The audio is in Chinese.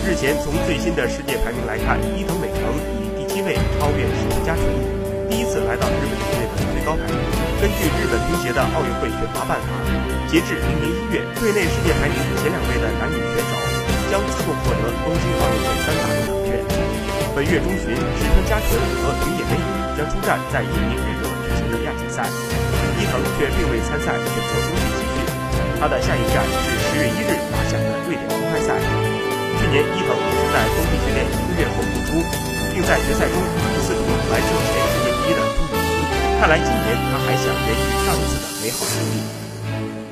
日前，从最新的世界排名来看，伊藤美诚以第七位超越石川佳纯，第一次来到日本队内的最高排名。根据日本乒协的奥运会选拔办法，截至明年一月，队内世界排名前两位的男女选手将自动获得东京奥运会单打入场券。本月中旬，石川佳纯和平野美宇将出战在印尼日热举行的亚锦赛，伊藤却并未参赛，选择中继集训。他的下一站是十月一日。年，伊藤是在封闭训练一个月后复出，并在决赛中以四比零完胜前世界第一的朱雨婷。看来今年他还想延续上次的美好经历。